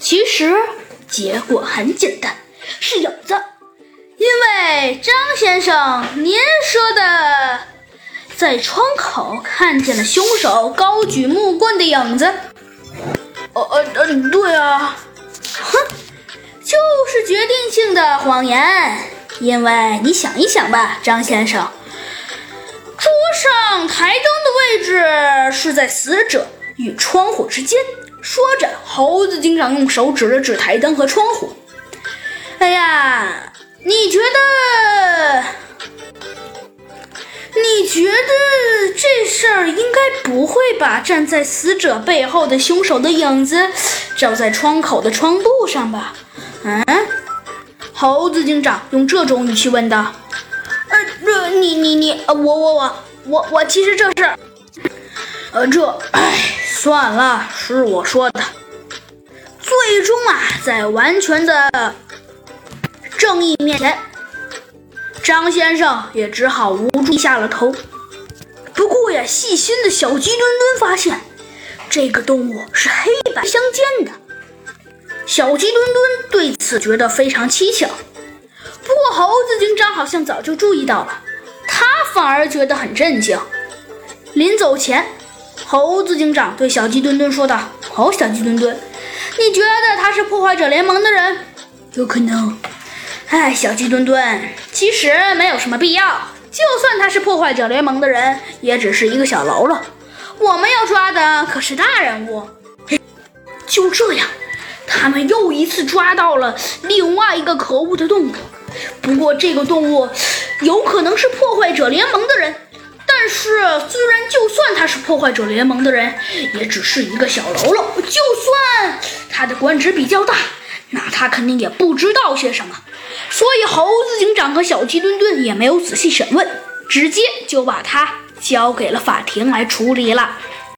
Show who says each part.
Speaker 1: 其实结果很简单，是影子。因为张先生，您说的，在窗口看见了凶手高举木棍的影子。
Speaker 2: 呃呃呃，对啊。
Speaker 1: 哼，就是决定性的谎言。因为你想一想吧，张先生，桌上台灯的位置是在死者与窗户之间。说着，猴子警长用手指了指台灯和窗户。哎呀！你觉得？你觉得这事儿应该不会把站在死者背后的凶手的影子照在窗口的窗布上吧？嗯，猴子警长用这种语气问道。
Speaker 2: 呃，这你你你，呃，我我我我我，其实这事儿，呃，这，哎，算了，是我说的。
Speaker 1: 最终啊，在完全的。正义面前，张先生也只好无助下了头。不过呀，细心的小鸡墩墩发现，这个动物是黑白相间的。小鸡墩墩对此觉得非常蹊跷。不过猴子警长好像早就注意到了，他反而觉得很震惊。临走前，猴子警长对小鸡墩墩说道：“好，小鸡墩墩，你觉得他是破坏者联盟的人？
Speaker 2: 有可能。”
Speaker 1: 哎，小鸡墩墩，其实没有什么必要。就算他是破坏者联盟的人，也只是一个小喽啰。我们要抓的可是大人物。就这样，他们又一次抓到了另外一个可恶的动物。不过，这个动物有可能是破坏者联盟的人。但是，虽然他是破坏者联盟的人，也只是一个小喽啰。就算他的官职比较大。那他肯定也不知道些什么，所以猴子警长和小鸡墩墩也没有仔细审问，直接就把他交给了法庭来处理了。